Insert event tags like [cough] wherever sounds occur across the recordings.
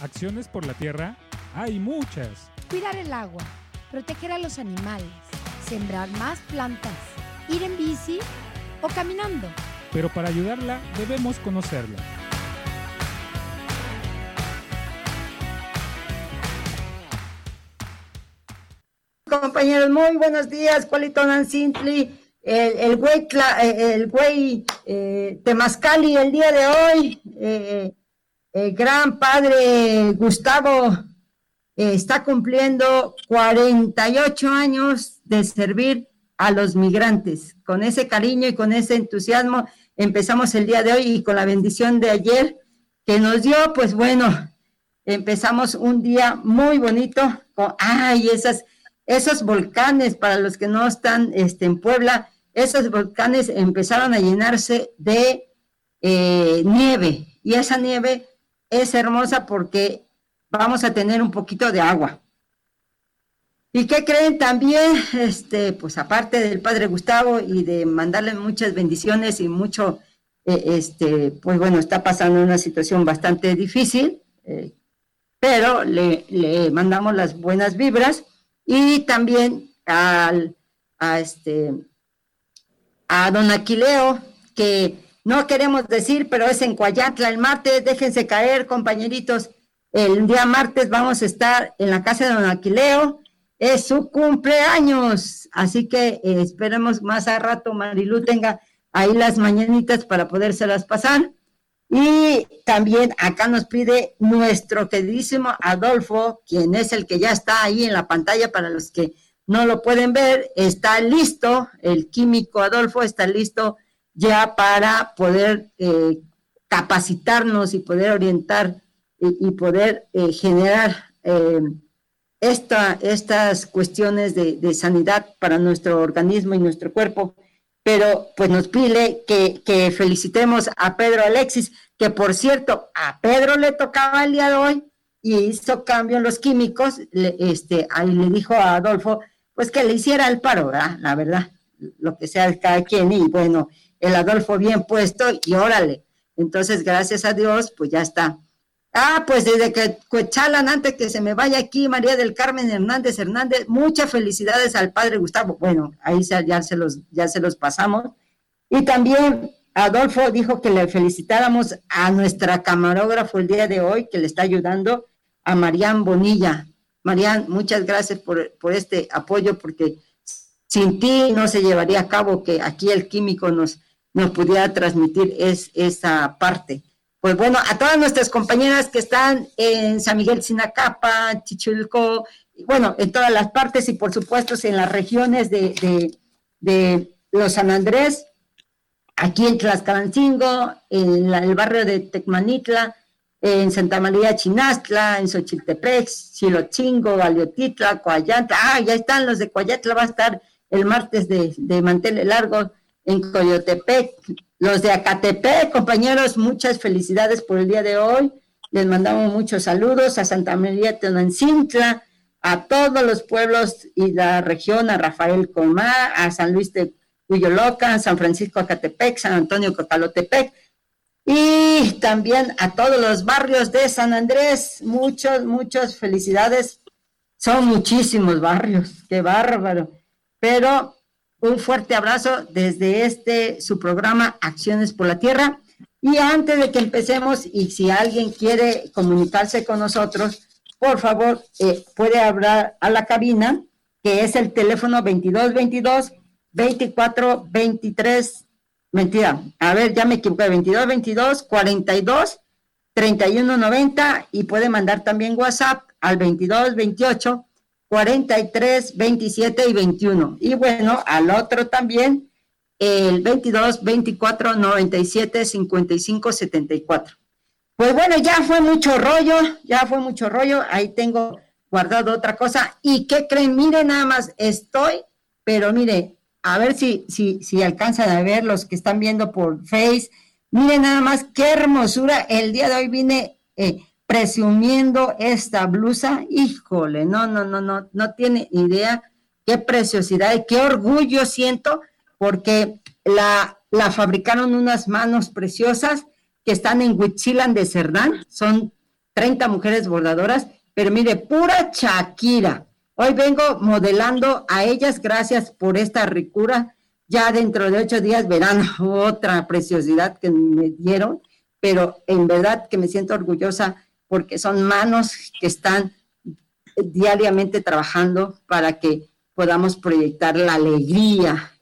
Acciones por la tierra hay muchas. Cuidar el agua, proteger a los animales, sembrar más plantas, ir en bici o caminando. Pero para ayudarla debemos conocerla. Compañeros, muy buenos días, Cualito Nancintli, el, el güey, eh, el güey eh, Temazcali el día de hoy, eh, el gran padre Gustavo eh, está cumpliendo 48 años de servir a los migrantes. Con ese cariño y con ese entusiasmo empezamos el día de hoy y con la bendición de ayer que nos dio, pues bueno, empezamos un día muy bonito con, ay, esas, esos volcanes, para los que no están este, en Puebla, esos volcanes empezaron a llenarse de eh, nieve y esa nieve es hermosa porque vamos a tener un poquito de agua. ¿Y qué creen también? Este, pues aparte del Padre Gustavo y de mandarle muchas bendiciones y mucho, eh, este, pues bueno, está pasando una situación bastante difícil, eh, pero le, mandamos las buenas vibras y también al, a este, a don Aquileo, que no queremos decir, pero es en Coayatla el martes, déjense caer, compañeritos. El día martes vamos a estar en la casa de don Aquileo, es su cumpleaños, así que eh, esperemos más a rato Marilu tenga ahí las mañanitas para podérselas pasar. Y también acá nos pide nuestro queridísimo Adolfo, quien es el que ya está ahí en la pantalla para los que no lo pueden ver, está listo, el químico Adolfo está listo ya para poder eh, capacitarnos y poder orientar y, poder eh, generar eh, esta, estas cuestiones de, sanidad para nuestro organismo y nuestro cuerpo. Pero pues nos pide que, felicitemos a Pedro Alexis, que por cierto, a Pedro le tocaba el día de hoy y hizo cambio en los químicos, este, ahí le dijo a Adolfo, pues que le hiciera el paro. La verdad, lo que sea de cada quien, y bueno, el Adolfo bien puesto y órale. Entonces, gracias a Dios, pues ya está. Ah, pues desde que Cuechalan, antes que se me vaya aquí, María del Carmen Hernández Hernández, muchas felicidades al padre Gustavo. Bueno, ahí ya se los, ya se los pasamos. Y también Adolfo dijo que le felicitáramos a nuestra camarógrafo el día de hoy, que le está ayudando, a Marían Bonilla. Marían, muchas gracias por, por este apoyo, porque sin ti no se llevaría a cabo que aquí el químico nos, nos pudiera transmitir es, esa parte. Pues bueno, a todas nuestras compañeras que están en San Miguel Sinacapa, Chichulco, bueno, en todas las partes y por supuesto en las regiones de, de, los San Andrés, aquí en Tlaxcalancingo, en el barrio de Tecmanitla, en Santa María Chinastla, en Xochiltepec, Chilochingo, Valiotitla, Coayantla, ah, ya están los de Coayantla, va a estar el martes de, de largos, en Coyotepec. Los de Acatepec, compañeros, muchas felicidades por el día de hoy. Les mandamos muchos saludos a Santa María Tenancintla, a todos los pueblos y la región, a Rafael Comá, a San Luis de Cuyoloca, San Francisco Acatepec, San Antonio Cocalotepec, y también a todos los barrios de San Andrés. Muchos, muchas felicidades. Son muchísimos barrios, qué bárbaro. Pero un fuerte abrazo desde este su programa Acciones por la Tierra. Y antes de que empecemos, y si alguien quiere comunicarse con nosotros, por favor, eh, puede hablar a la cabina, que es el teléfono 2222 2423 mentira, a ver, ya me equivoqué, 2222 42 3190 y puede mandar también WhatsApp al 2228 43, 27 y 21. Y bueno, al otro también, el 22, 24, 97, 55, 74. Pues bueno, ya fue mucho rollo, ya fue mucho rollo. Ahí tengo guardado otra cosa. ¿Y qué creen? Mire, nada más estoy, pero mire, a ver si, si, si alcanzan a ver los que están viendo por Face. Miren nada más qué hermosura. El día de hoy vine eh, presumiendo esta blusa, híjole, no, no, no, no, no tiene idea qué preciosidad y qué orgullo siento porque la, la fabricaron unas manos preciosas que están en Huitzilan de Cerdán, son 30 mujeres bordadoras, pero mire, pura Shakira. Hoy vengo modelando a ellas, gracias por esta ricura. Ya dentro de ocho días verán otra preciosidad que me dieron, pero en verdad que me siento orgullosa porque son manos que están diariamente trabajando para que podamos proyectar la alegría,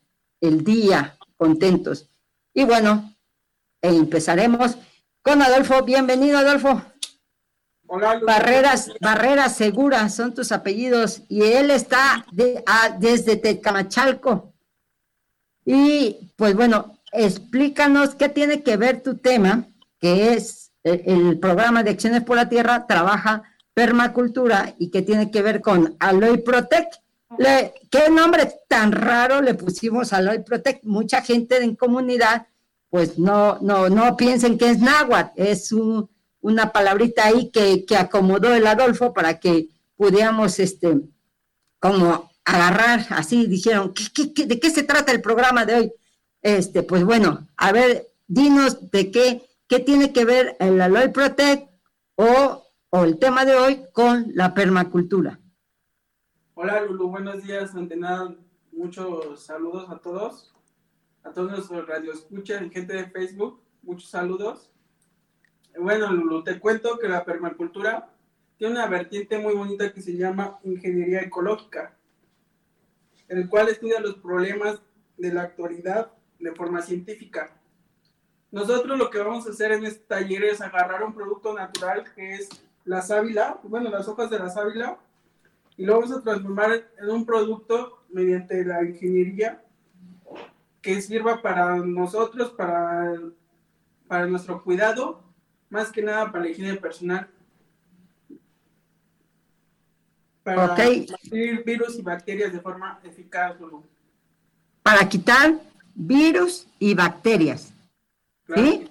el día, contentos. Y bueno, empezaremos con Adolfo. Bienvenido, Adolfo. Hola, Barreras, Barreras Seguras son tus apellidos y él está desde Tecamachalco. Y pues bueno, explícanos qué tiene que ver tu tema, que es el, el programa de Acciones por la Tierra, trabaja permacultura y que tiene que ver con Aloy Protect. ¿Qué nombre tan raro le pusimos a Aloy Protect? Mucha gente en comunidad, pues no, no, no piensen que es náhuatl, es una palabrita ahí que, que, acomodó el Adolfo para que pudiéramos, este, como agarrar, así dijeron, ¿qué, de qué se trata el programa de hoy? Este, pues bueno, a ver, dinos de qué, qué tiene que ver el Aloy Protect o o el tema de hoy con la permacultura. Hola Lulu, buenos días. Ante muchos saludos a todos, a todos nuestros radioescuchas gente de Facebook, muchos saludos. Bueno Lulu, te cuento que la permacultura tiene una vertiente muy bonita que se llama ingeniería ecológica, en el cual estudia los problemas de la actualidad de forma científica. Nosotros lo que vamos a hacer en este taller es agarrar un producto natural que es la sábila, bueno, las hojas de la sábila, y lo vamos a transformar en un producto mediante la ingeniería que sirva para nosotros, para, para nuestro cuidado, más que nada para la higiene personal. Para okay. virus y bacterias de forma eficaz. Para quitar virus y bacterias. ¿Sí?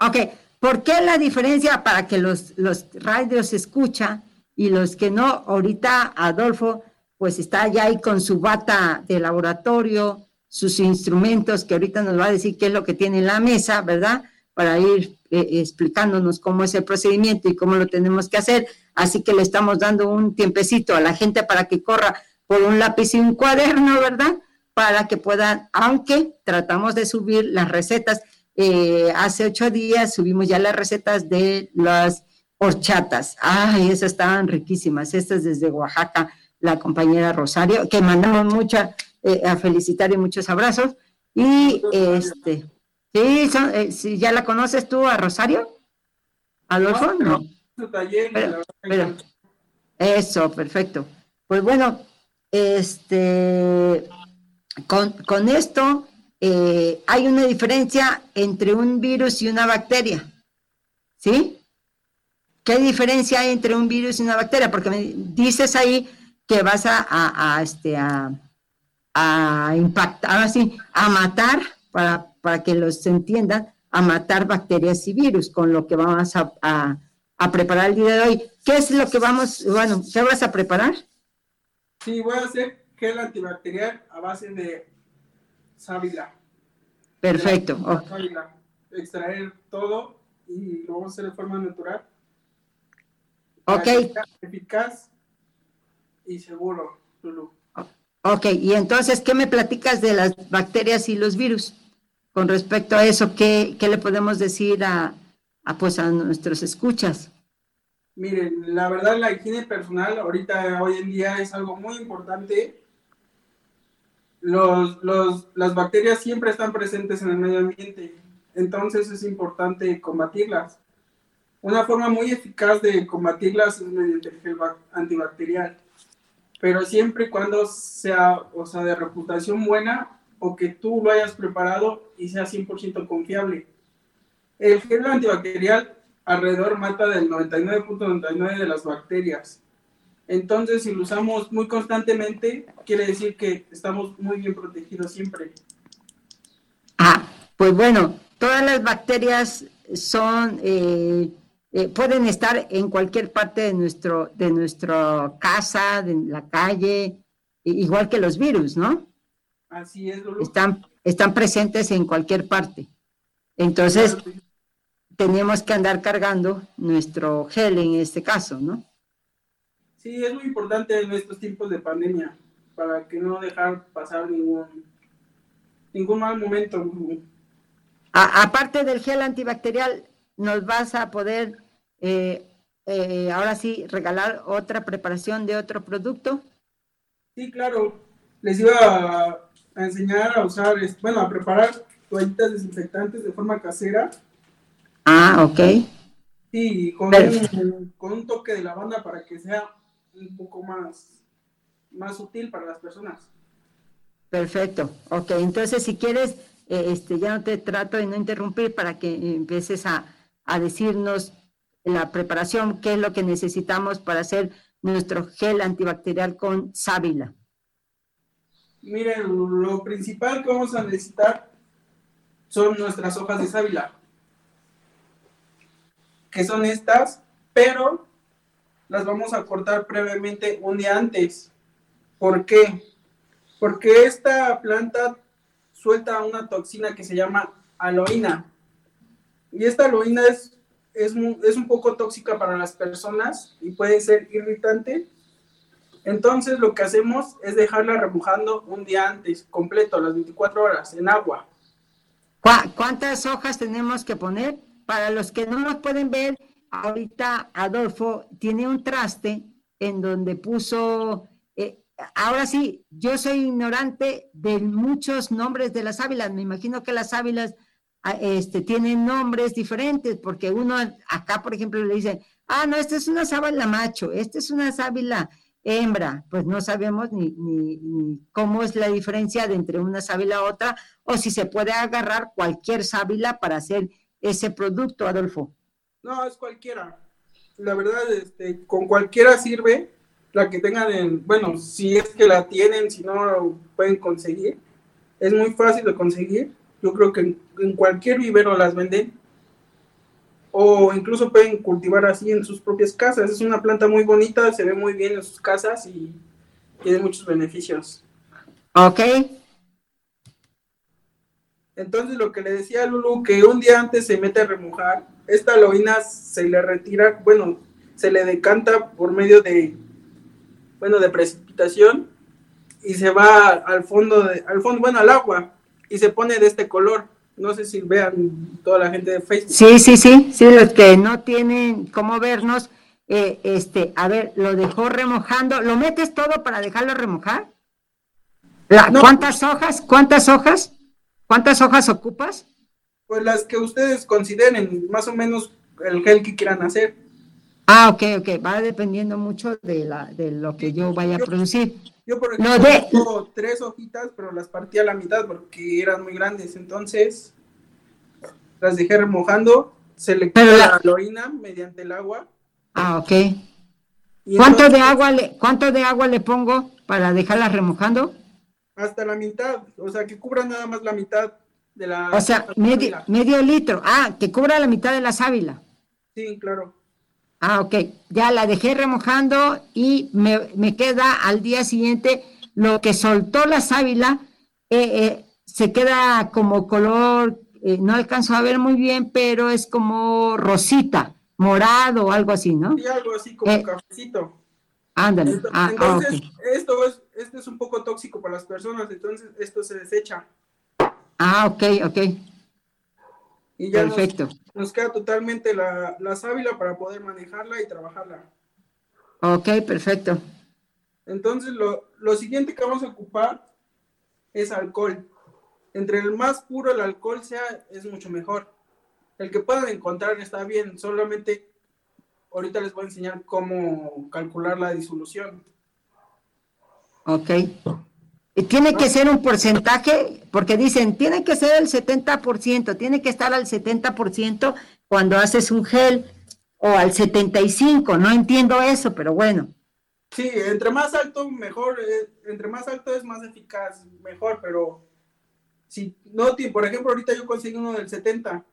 Ok. ¿Por qué la diferencia para que los, los radios escuchan y los que no? Ahorita Adolfo pues está ya ahí con su bata de laboratorio, sus instrumentos, que ahorita nos va a decir qué es lo que tiene en la mesa, ¿verdad? Para ir eh, explicándonos cómo es el procedimiento y cómo lo tenemos que hacer. Así que le estamos dando un tiempecito a la gente para que corra por un lápiz y un cuaderno, ¿verdad? Para que puedan, aunque tratamos de subir las recetas, eh, hace ocho días subimos ya las recetas de las horchatas. Ay, esas estaban riquísimas. Estas desde Oaxaca, la compañera Rosario, que mandamos mucha eh, a felicitar y muchos abrazos. Y este, sí, eh, ¿ya la conoces tú a Rosario? ¿Adolfo? No. Pero, eso, perfecto. Pues bueno, este, con, con esto eh, hay una diferencia entre un virus y una bacteria. ¿Sí? ¿Qué diferencia hay entre un virus y una bacteria? Porque me dices ahí que vas a, a, este, a, a impactar, así, a matar, para, para que los entiendan, a matar bacterias y virus, con lo que vamos a, a, a, preparar el día de hoy. ¿Qué es lo que vamos, bueno, qué vas a preparar? Sí, voy a hacer gel antibacterial a base de sábila. Perfecto. Extraer todo y lo vamos a hacer de forma natural. Ok. Eficaz y seguro, Lulu. Ok, y entonces, ¿qué me platicas de las bacterias y los virus? Con respecto a eso, ¿qué, qué le podemos decir a, a, pues, a nuestros escuchas? Miren, la verdad, la higiene personal ahorita, hoy en día, es algo muy importante los, los, las bacterias siempre están presentes en el medio ambiente, entonces es importante combatirlas. Una forma muy eficaz de combatirlas es mediante el gel antibacterial, pero siempre y cuando sea, o sea, de reputación buena o que tú lo hayas preparado y sea 100% confiable. El gel antibacterial alrededor mata del 99.99 de las bacterias entonces, si lo usamos muy constantemente, quiere decir que estamos muy bien protegidos siempre. Ah, pues bueno, todas las bacterias son, eh, eh, pueden estar en cualquier parte de nuestro, de nuestra casa, de la calle, igual que los virus, ¿no? Así es, Están, están presentes en cualquier parte. Entonces, teníamos que andar cargando nuestro gel en este caso, ¿no? Sí, es muy importante en estos tiempos de pandemia para que no dejar pasar ningún, ningún mal momento. aparte del gel antibacterial, ¿nos vas a poder eh, eh, ahora sí regalar otra preparación de otro producto? Sí, claro. Les iba a, enseñar a usar, bueno, a preparar toallitas desinfectantes de forma casera. Ah, ok. Sí, con un, con un toque de lavanda para que sea un poco más, más útil para las personas. Perfecto. Ok, entonces si quieres, eh, este, ya no te trato de no interrumpir para que empieces a, a decirnos la preparación, qué es lo que necesitamos para hacer nuestro gel antibacterial con sábila. Miren, lo principal que vamos a necesitar son nuestras hojas de sábila, que son estas, pero las vamos a cortar previamente un día antes. ¿Por qué? Porque esta planta suelta una toxina que se llama aloína. Y esta aloína es, es, un poco tóxica para las personas y puede ser irritante. Entonces lo que hacemos es dejarla remojando un día antes, completo, las 24 horas, en agua. ¿Cuántas hojas tenemos que poner? Para los que no nos pueden ver, ahorita Adolfo tiene un traste en donde puso, eh, ahora sí, yo soy ignorante de muchos nombres de las ávilas, me imagino que las ávilas ah, este, tienen nombres diferentes, porque uno acá, por ejemplo, le dice, ah, no, esta es una sábila macho, esta es una sábila hembra, pues no sabemos ni, ni, ni, cómo es la diferencia de entre una sábila a otra, o si se puede agarrar cualquier sábila para hacer ese producto, Adolfo. No, es cualquiera. La verdad, este, con cualquiera sirve. La que tengan, en, bueno, si es que la tienen, si no pueden conseguir. Es muy fácil de conseguir. Yo creo que en, cualquier vivero las venden. O incluso pueden cultivar así en sus propias casas. Es una planta muy bonita, se ve muy bien en sus casas y tiene muchos beneficios. Ok. Entonces lo que le decía a Lulu, que un día antes se mete a remojar esta aloína se le retira, bueno, se le decanta por medio de, bueno, de precipitación y se va al fondo, de, al fondo, bueno, al agua y se pone de este color. No sé si vean toda la gente de Facebook. Sí, sí, sí, sí, los que no tienen cómo vernos, eh, este, a ver, lo dejó remojando, ¿lo metes todo para dejarlo remojar? ¿Cuántas hojas? ¿Cuántas hojas? ¿Cuántas hojas ocupas? Pues las que ustedes consideren, más o menos el gel que quieran hacer. Ah, ok, ok, va dependiendo mucho de, la, de lo que yo vaya a producir. Yo, por ejemplo, tengo tres hojitas, pero las partí a la mitad porque eran muy grandes, entonces las dejé remojando, se le queda la... clorina mediante el agua. Ah, ok. ¿Cuánto de agua le, cuánto de agua le pongo para dejarla remojando? Hasta la mitad, o sea que cubra nada más la mitad o sea, medio, medio, litro. Ah, que cubra la mitad de la sábila. Sí, claro. Ah, ok. Ya la dejé remojando y me, queda al día siguiente lo que soltó la sábila. Eh, eh, se queda como color, eh, no alcanzo a ver muy bien, pero es como rosita, morado o algo así, ¿no? Sí, algo así como cafecito. Ándale. Ah, entonces, esto, es, esto es un poco tóxico para las personas, entonces esto se desecha. Ah, ok, ok. Y ya Perfecto. Nos, queda totalmente la, la sábila para poder manejarla y trabajarla. Ok, perfecto. Entonces, lo, lo siguiente que vamos a ocupar es alcohol. Entre el más puro el alcohol sea, es mucho mejor. El que puedan encontrar está bien, solamente ahorita les voy a enseñar cómo calcular la disolución. Ok. Tiene que ser un porcentaje, porque dicen, tiene que ser el 70%, tiene que estar al 70% cuando haces un gel o al 75%, no entiendo eso, pero bueno. Sí, entre más alto, mejor, eh, entre más alto es más eficaz, mejor, pero si no, por ejemplo, ahorita yo conseguí uno del 70%.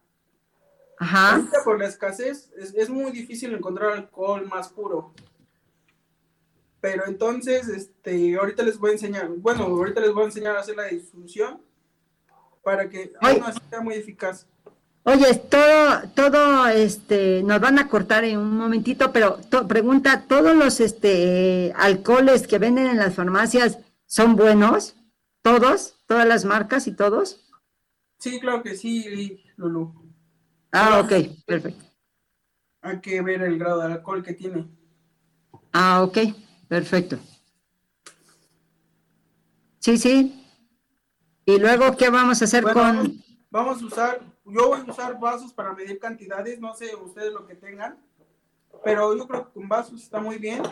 Ajá. Ahorita por la escasez es, es muy difícil encontrar alcohol más puro. Pero entonces, este, ahorita les voy a enseñar, bueno, ahorita les voy a enseñar a hacer la disfunción para que aún así sea muy eficaz. Oye, todo, todo, este, nos van a cortar en un momentito, pero pregunta, ¿todos los, este, alcoholes que venden en las farmacias son buenos? ¿Todos? ¿Todas las marcas y todos? Sí, claro que sí, Lulu. Ah, ok, perfecto. Hay que ver el grado de alcohol que tiene. Ah, ok, perfecto. Sí, sí. ¿Y luego qué vamos a hacer con...? Vamos a usar, yo voy a usar vasos para medir cantidades, no sé ustedes lo que tengan, pero yo creo que con vasos está muy bien.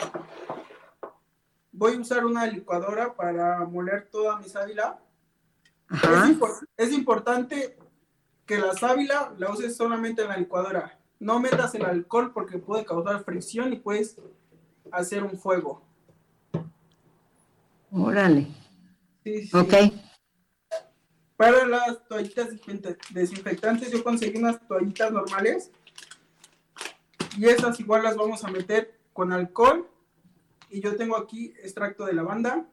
Voy a usar una licuadora para moler toda mi sábila. Es, es, importante que la sábila la uses solamente en la licuadora. No metas el alcohol porque puede causar fricción y puedes hacer un fuego. Órale. Sí, sí. Ok. Para las toallitas desinfectantes yo conseguí unas toallitas normales y esas igual las vamos a meter con alcohol y yo tengo aquí extracto de lavanda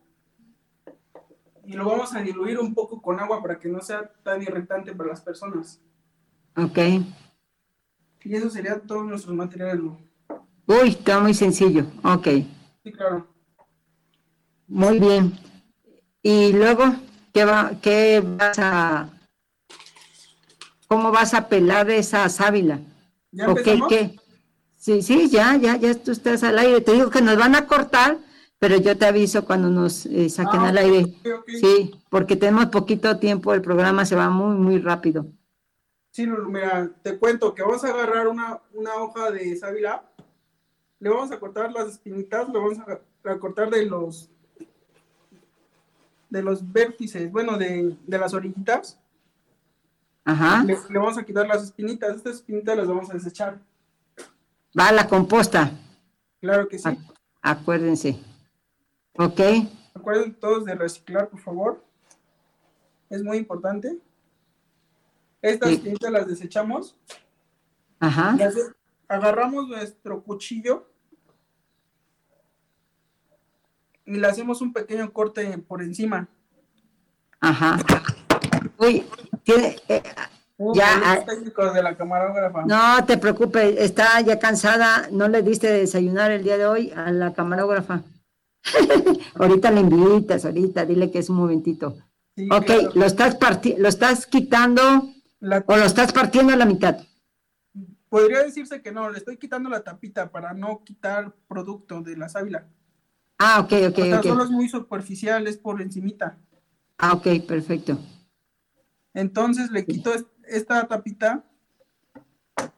y lo vamos a diluir un poco con agua para que no sea tan irritante para las personas. Ok. Y eso sería todos nuestros materiales. Uy, está muy sencillo. Ok. Sí, claro. Muy bien. Y luego, ¿qué, va, qué vas a... ¿Cómo vas a pelar esa sábila? ¿Ya empezamos? ¿qué? Sí, sí, ya, ya, ya tú estás al aire. Te digo que nos van a cortar, pero yo te aviso cuando nos eh, saquen ah, al aire. Sí, porque tenemos poquito tiempo, el programa se va muy, muy rápido. Sí, mira, te cuento que vamos a agarrar una, una hoja de sábila, le vamos a cortar las espinitas, le vamos a, a cortar de los de los vértices, bueno, de, las orillitas. Ajá. Le, vamos a quitar las espinitas. Estas espinitas las vamos a desechar. Va a la composta. Claro que sí. acuérdense. Ok. Acuérdense todos de reciclar, por favor. Es muy importante. Estas espinitas las desechamos. Ajá. agarramos nuestro cuchillo y le hacemos un pequeño corte por encima. Ajá. Uy, tiene... Eh, ya, ah, técnicos de la camarógrafa. No te preocupes, está ya cansada, no le diste de desayunar el día de hoy a la camarógrafa. [laughs] ahorita le invitas, ahorita, dile que es un momentito. ok, lo estás lo estás quitando o lo estás partiendo a la mitad. Podría decirse que no, le estoy quitando la tapita para no quitar producto de la sábila. Ah, ok, ok, o Solo es muy superficial, es por encimita. Ah, ok, perfecto. Entonces le quito esta tapita.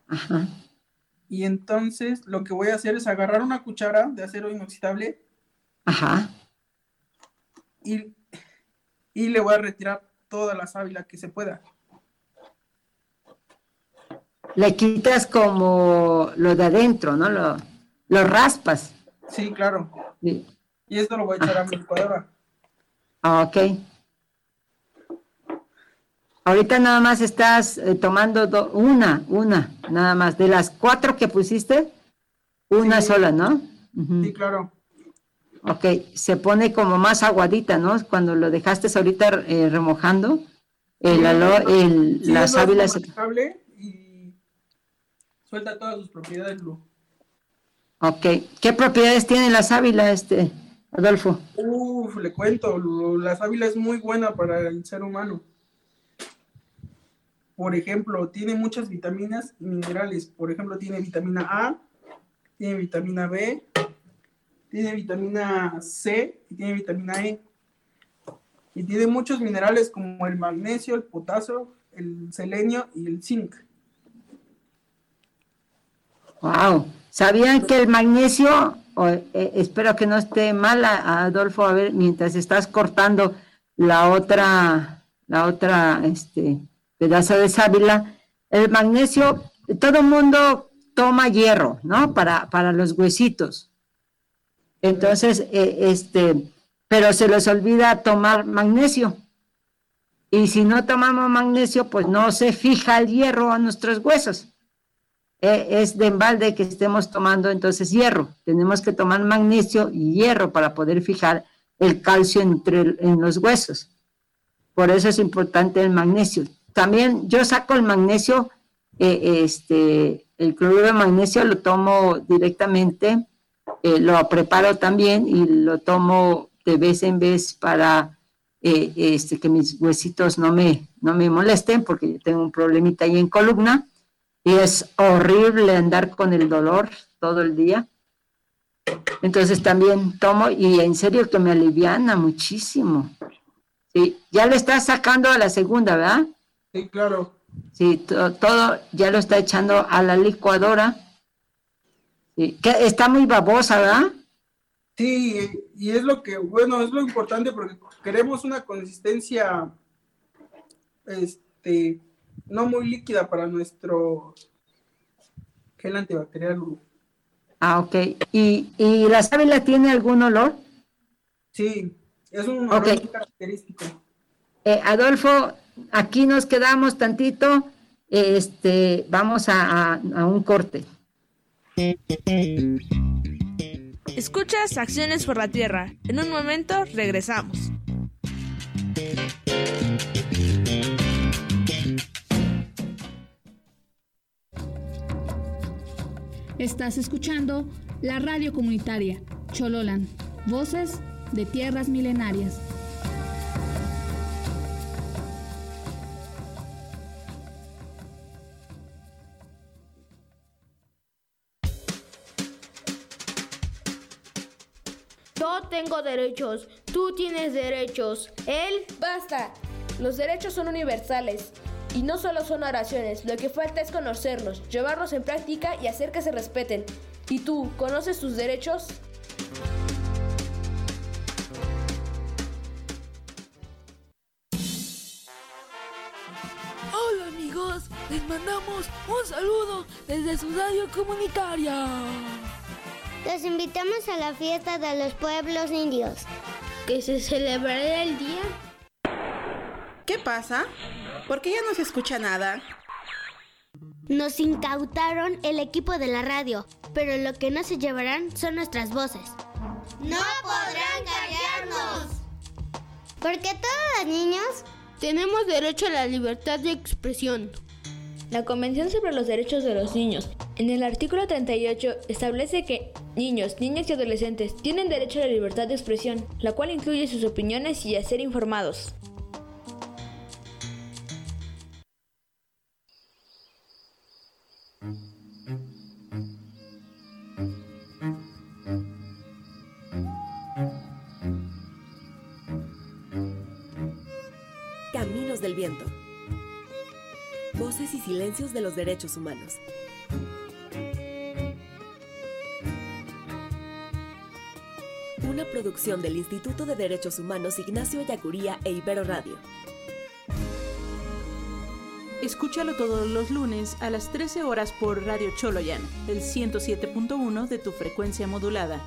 Ajá. Y entonces lo que voy a hacer es agarrar una cuchara de acero inoxidable. Ajá. Y, y le voy a retirar toda la sábila que se pueda. Le quitas como lo de adentro, ¿no? Lo, lo raspas. Sí, claro. Y esto lo voy a echar a mi licuadora. Ah, ok. Ahorita nada más estás eh, tomando una, una, nada más. De las cuatro que pusiste, una sola, ¿no? Sí, claro. Ok, se pone como más aguadita, ¿no? Cuando lo dejaste ahorita eh, remojando, el, el, la sábila se... y suelta todas sus propiedades, Lu. Ok. ¿Qué propiedades tiene la sábila, este, Adolfo? Uf, le cuento, la sábila es muy buena para el ser humano. Por ejemplo, tiene muchas vitaminas y minerales. Por ejemplo, tiene vitamina A, tiene vitamina B, tiene vitamina C y tiene vitamina E. Y tiene muchos minerales como el magnesio, el potasio, el selenio y el zinc. Wow. ¿Sabían que el magnesio, eh, espero que no esté mal, Adolfo, a ver, mientras estás cortando la otra, la otra, este, pedazo de sábila, el magnesio, todo mundo toma hierro, ¿no? Para, para los huesitos. Entonces, eh, este, pero se les olvida tomar magnesio. Y si no tomamos magnesio, pues no se fija el hierro a nuestros huesos. E, es de embalde que estemos tomando entonces hierro. Tenemos que tomar magnesio y hierro para poder fijar el calcio entre, en los huesos. Por eso es importante el magnesio. También yo saco el magnesio eh, este, el cloruro de magnesio lo tomo directamente, eh, lo preparo también y lo tomo de vez en vez para eh, este, que mis huesitos no me, no me molesten porque yo tengo un problemita ahí en columna y es horrible andar con el dolor todo el día. Entonces también tomo y en serio que me aliviana muchísimo. Sí, ya le estás sacando a la segunda, ¿verdad? Sí, claro. Sí, todo ya lo está echando a la licuadora. Que está muy babosa, ¿verdad? Sí, y es lo que, bueno, es lo importante porque queremos una consistencia, este, no muy líquida para nuestro gel antibacterial. Ah, ok. ¿Y, y la sábila tiene algún olor? Sí, es un olor muy característico. Eh, Adolfo, aquí nos quedamos tantito, este, vamos a, a un corte. Escuchas Acciones por la Tierra. En un momento regresamos. Estás escuchando la radio comunitaria Chololan, voces de tierras milenarias. Tengo derechos, tú tienes derechos, él... Basta, los derechos son universales. Y no solo son oraciones, lo que falta es conocerlos, llevarlos en práctica y hacer que se respeten. ¿Y tú, conoces tus derechos? Hola amigos, les mandamos un saludo desde su radio comunitaria. Los invitamos a la fiesta de los pueblos indios. Que se celebrará el día. ¿Qué pasa? ¿Por qué ya no se escucha nada? Nos incautaron el equipo de la radio, pero lo que no se llevarán son nuestras voces. ¡No podrán callarnos! Porque todos los niños tenemos derecho a la libertad de expresión. La Convención sobre los Derechos de los Niños, en el artículo 38, establece que niños, niñas y adolescentes tienen derecho a la libertad de expresión, la cual incluye sus opiniones y a ser informados. Caminos del Viento. Voces y silencios de los derechos humanos. Una producción del Instituto de Derechos Humanos Ignacio Yacuría e Ibero Radio. Escúchalo todos los lunes a las 13 horas por Radio Choloyan, el 107.1 de tu frecuencia modulada.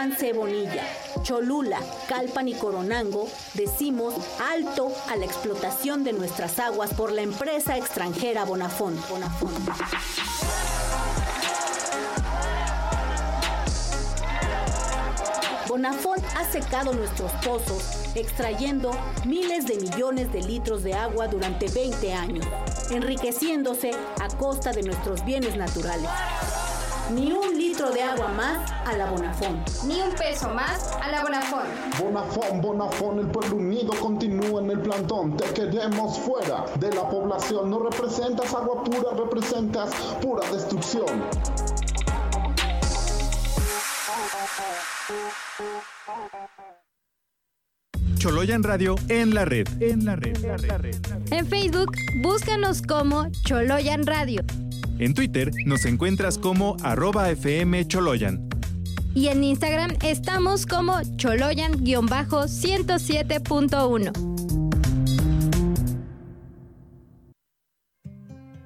Juan Cebonilla, Cholula, Calpan y Coronango decimos alto a la explotación de nuestras aguas por la empresa extranjera Bonafón. Bonafón. Bonafón ha secado nuestros pozos, extrayendo miles de millones de litros de agua durante 20 años, enriqueciéndose a costa de nuestros bienes naturales. Ni un litro de agua más a la Bonafón. Ni un peso más a la Bonafón. Bonafón, Bonafón, el pueblo unido continúa en el plantón. Te queremos fuera de la población. No representas agua pura, representas pura destrucción. Choloyan Radio en la red. En la red. En, la red. en Facebook, búscanos como Choloyan Radio. En Twitter nos encuentras como arroba FM Choloyan. Y en Instagram estamos como Choloyan-107.1.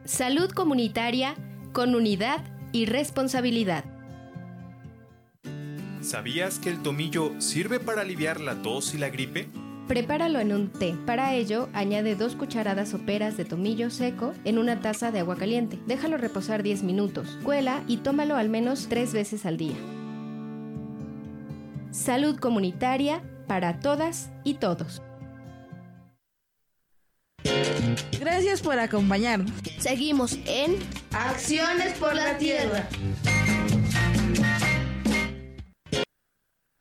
Salud comunitaria con unidad y responsabilidad. ¿Sabías que el tomillo sirve para aliviar la tos y la gripe? Prepáralo en un té. Para ello, añade dos cucharadas soperas de tomillo seco en una taza de agua caliente. Déjalo reposar 10 minutos. Cuela y tómalo al menos tres veces al día. Salud comunitaria para todas y todos. Gracias por acompañarnos. Seguimos en Acciones por la Tierra.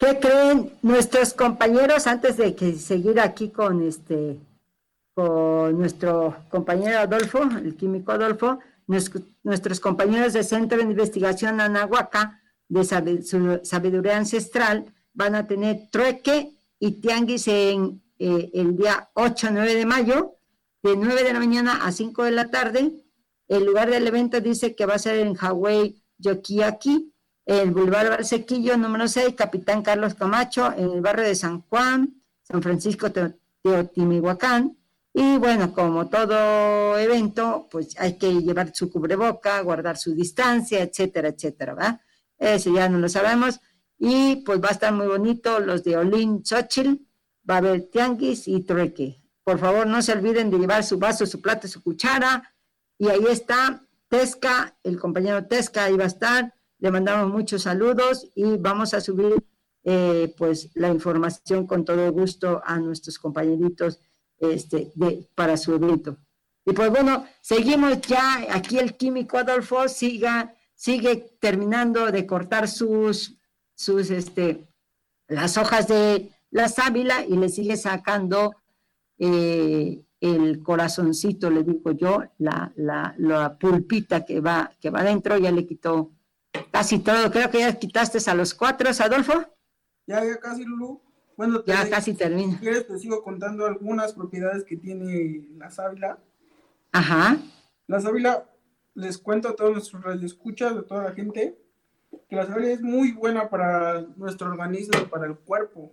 ¿Qué creen nuestros compañeros antes de que seguir aquí con este con nuestro compañero Adolfo, el químico Adolfo, nuestros compañeros del Centro de Investigación Anahuaca de Sabiduría Ancestral van a tener trueque y tianguis en eh, el día 8 9 de mayo, de 9 de la mañana a 5 de la tarde. El lugar del evento dice que va a ser en Hawái, Yokiaki, el Boulevard Barsequillo número 6, Capitán Carlos Camacho, en el barrio de San Juan, San Francisco Teotimihuacán. Y bueno, como todo evento, pues hay que llevar su cubreboca, guardar su distancia, etcétera, etcétera, ¿va? Eso ya no lo sabemos. Y pues va a estar muy bonito los de Olin Xochitl, va a haber tianguis y trueque. Por favor, no se olviden de llevar su vaso, su plato, su cuchara. Y ahí está Tesca, el compañero Tesca ahí va a estar le mandamos muchos saludos y vamos a subir eh, pues la información con todo gusto a nuestros compañeritos este, de, para su evento. Y pues bueno, seguimos ya, aquí el químico Adolfo siga, sigue terminando de cortar sus, sus, este, las hojas de la sábila y le sigue sacando eh, el corazoncito, le digo yo, la, la, la, pulpita que va, que va adentro, ya le quitó Casi todo, creo que ya quitaste a los cuatro, Adolfo. Ya, ya casi, Lulu. Bueno, ya casi termina. Si quieres, te sigo contando algunas propiedades que tiene la sábila. Ajá. La sábila, les cuento a todos nuestros radioescuchas, de toda la gente, que la sábila es muy buena para nuestro organismo, para el cuerpo.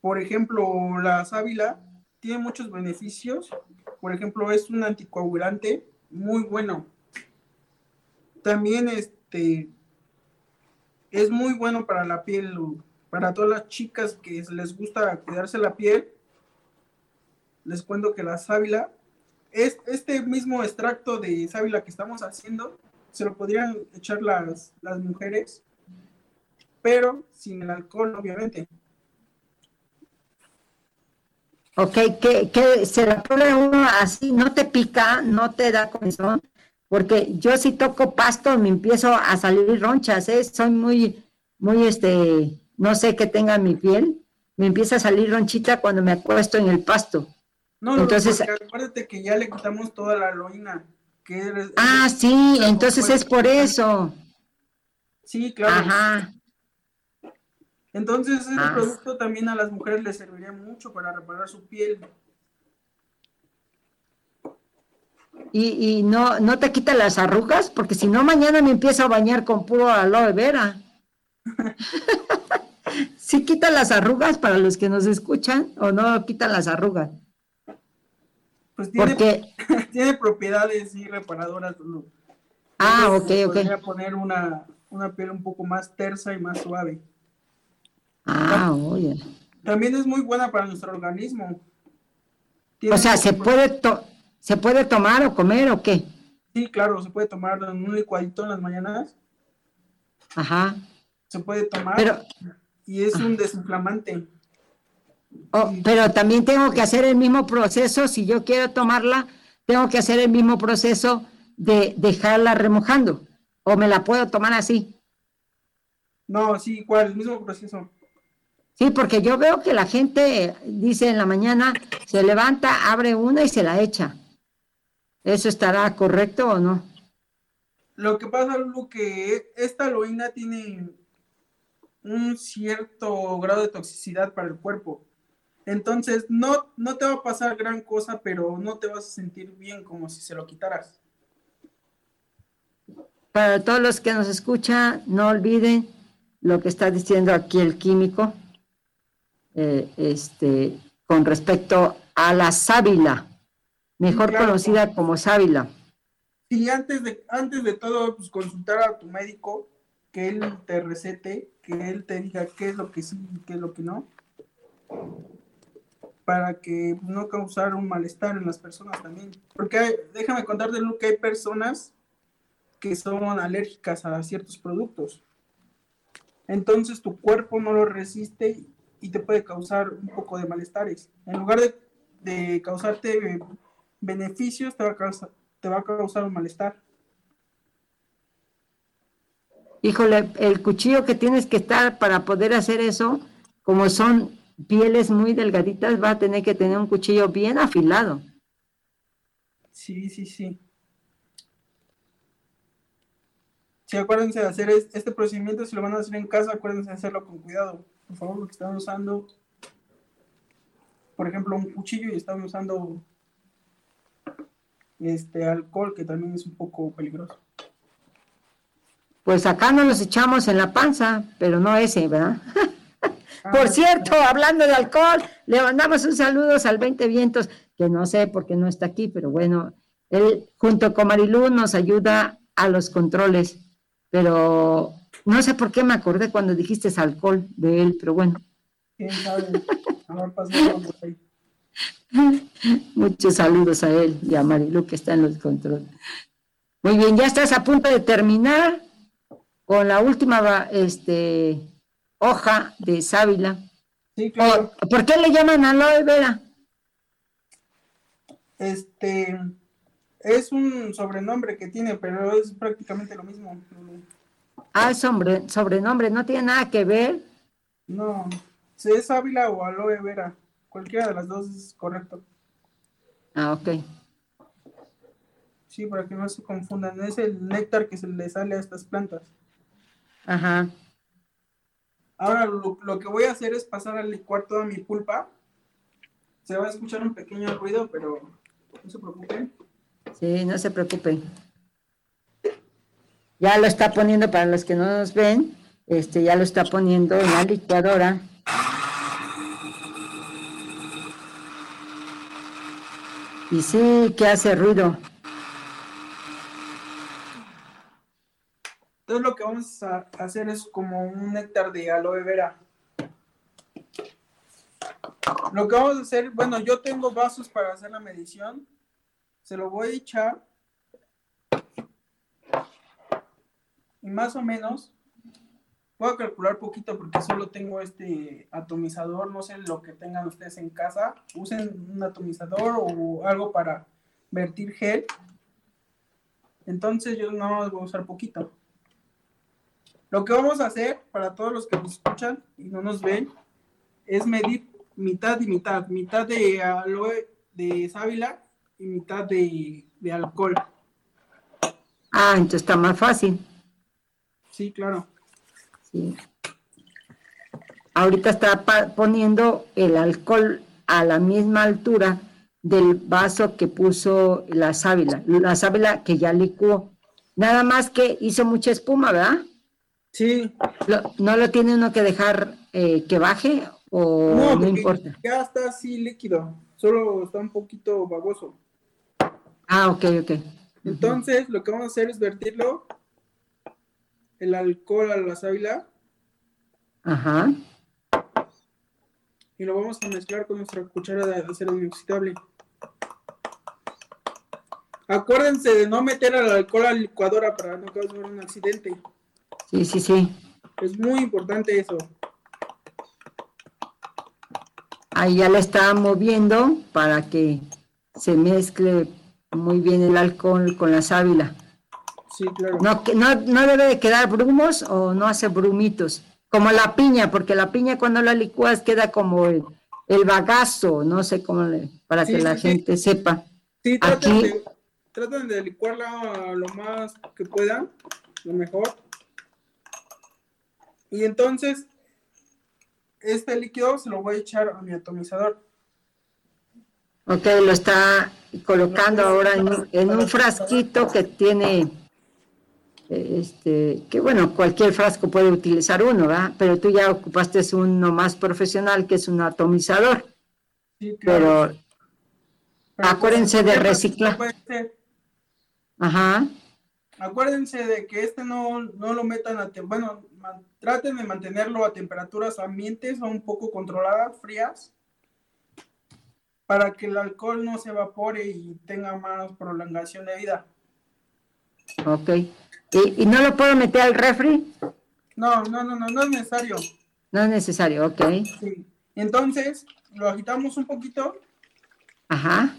Por ejemplo, la sábila tiene muchos beneficios. Por ejemplo, es un anticoagulante muy bueno también este es muy bueno para la piel, para todas las chicas que les gusta cuidarse la piel. Les cuento que la sábila, es este mismo extracto de sábila que estamos haciendo, se lo podrían echar las, las mujeres, pero sin el alcohol, obviamente. Ok, que, se la pone uno así, no te pica, no te da comezón, porque yo si toco pasto me empiezo a salir ronchas, ¿eh? soy muy, muy, este, no sé qué tenga mi piel, me empieza a salir ronchita cuando me acuesto en el pasto. No, entonces, acuérdate que ya le quitamos toda la. Que ah, sí, entonces es por eso. Sí, claro. Ajá. Entonces, ese ah. producto también a las mujeres les serviría mucho para reparar su piel. Y, no, no te quita las arrugas, porque si no, mañana me empiezo a bañar con puro aloe vera. [laughs] ¿Sí quita las arrugas para los que nos escuchan o no quita las arrugas? Pues tiene, porque... [laughs] tiene propiedades y reparadoras. Ah, ok, ok. Podría poner una, una piel un poco más tersa y más suave. Ah, oye. También es muy buena para nuestro organismo. o sea, se puede, ¿Se puede tomar o comer o qué? Sí, claro, se puede tomar en un licuadito en las mañanas. Ajá. Se puede tomar. y es un desinflamante. Oh, pero también tengo que hacer el mismo proceso, si yo quiero tomarla, tengo que hacer el mismo proceso de dejarla remojando. ¿O me la puedo tomar así? No, sí, igual, el mismo proceso. Sí, porque yo veo que la gente dice en la mañana, se levanta, abre una y se la echa. ¿Eso estará correcto o no? Lo que pasa, Lulu, que esta aloína tiene un cierto grado de toxicidad para el cuerpo. Entonces, no, no te va a pasar gran cosa, pero no te vas a sentir bien como si se lo quitaras. Para todos los que nos escuchan, no olviden lo que está diciendo aquí el químico eh, este, con respecto a la sábila mejor conocida como sábila. Sí, antes de, antes de todo, pues consultar a tu médico, que él te recete, que él te diga qué es lo que sí y qué es lo que no. para que no causar un malestar en las personas también. Porque déjame contarte, Lu, que hay personas que son alérgicas a ciertos productos. Entonces tu cuerpo no lo resiste y te puede causar un poco de malestares. En lugar de, de causarte beneficios, te va, a causar, te va a causar un malestar. Híjole, el cuchillo que tienes que estar para poder hacer eso, como son pieles muy delgaditas, va a tener que tener un cuchillo bien afilado. Sí, sí, sí. Sí, acuérdense de hacer este procedimiento, si lo van a hacer en casa, acuérdense de hacerlo con cuidado. Por favor, porque están usando, por ejemplo, un cuchillo y están usando este alcohol, que también es un poco peligroso. Pues acá no los echamos en la panza, pero no ese, ¿verdad? Por ah, cierto, hablando de alcohol, le mandamos un saludo al 20 Vientos, que no sé por qué no está aquí, pero bueno, él junto con Marilú nos ayuda a los controles, pero no sé por qué me acordé cuando dijiste alcohol de él, pero bueno. [laughs] Muchos saludos a él y a Marilú que está en los controles. Muy bien, ya estás a punto de terminar con la última este, hoja de sábila. Sí, claro. ¿Por qué le llaman aloe vera? Este es un sobrenombre que tiene, pero es prácticamente lo mismo. Ah, es sobre, sobrenombre, no tiene nada que ver. No, si es sábila o aloe vera, cualquiera de las dos es correcto. Ah, ok. Sí, para que no se confundan, es el néctar que se le sale a estas plantas. Ajá. Ahora lo, que voy a hacer es pasar a licuar toda mi pulpa. Se va a escuchar un pequeño ruido, pero no se preocupen. Sí, no se preocupen. Ya lo está poniendo para los que no nos ven, este ya lo está poniendo en la licuadora. Y sí, que hace ruido. Entonces lo que vamos a hacer es como un néctar de aloe vera. Lo que vamos a hacer, bueno, yo tengo vasos para hacer la medición. Se lo voy a echar. Y más o menos, voy a calcular poquito porque solo tengo este atomizador. No sé lo que tengan ustedes en casa. Usen un atomizador o algo para vertir gel. Entonces yo no voy a usar poquito. Lo que vamos a hacer para todos los que nos escuchan y no nos ven es medir mitad y mitad, mitad de aloe de sábila y mitad de, alcohol. Ah, entonces está más fácil. Sí, claro. Sí. Ahorita está poniendo el alcohol a la misma altura del vaso que puso la sábila, la sábila que ya licuó. Nada más que hizo mucha espuma, ¿verdad? Sí. ¿No lo tiene uno que dejar eh, que baje o no, importa? Ya está así líquido, solo está un poquito baboso. Ah, ok, ok. Entonces, lo que vamos a hacer es vertirlo, el alcohol a la sábila. Ajá. Y lo vamos a mezclar con nuestra cuchara de acero inoxidable. Acuérdense de no meter el alcohol a la licuadora para no causar un accidente. Sí, sí, sí. Es muy importante eso. Ahí ya la está moviendo para que se mezcle muy bien el alcohol con la sábila. Sí, claro. No, no, no debe de quedar brumos o no hace brumitos. Como la piña, porque la piña cuando la licúas queda como el, bagazo, no sé cómo le, para que la gente sepa. Sí, traten, de, traten de licuarla lo más que puedan, lo mejor. Y entonces, este líquido se lo voy a echar a mi atomizador. Ok, lo está colocando ahora en, un frasquito que tiene, este, que bueno, cualquier frasco puede utilizar uno, ¿verdad? Pero tú ya ocupaste uno más profesional que es un atomizador. Sí, claro. Pero, acuérdense de reciclar. Ajá. Acuérdense de que este no, no lo metan a, bueno, traten de mantenerlo a temperaturas ambientes o un poco controladas, frías. para que el alcohol no se evapore y tenga más prolongación de vida. Ok. ¿Y, y no lo puedo meter al refri? No, no, no, no, no es necesario. No es necesario, ok. Sí. Entonces, lo agitamos un poquito Ajá.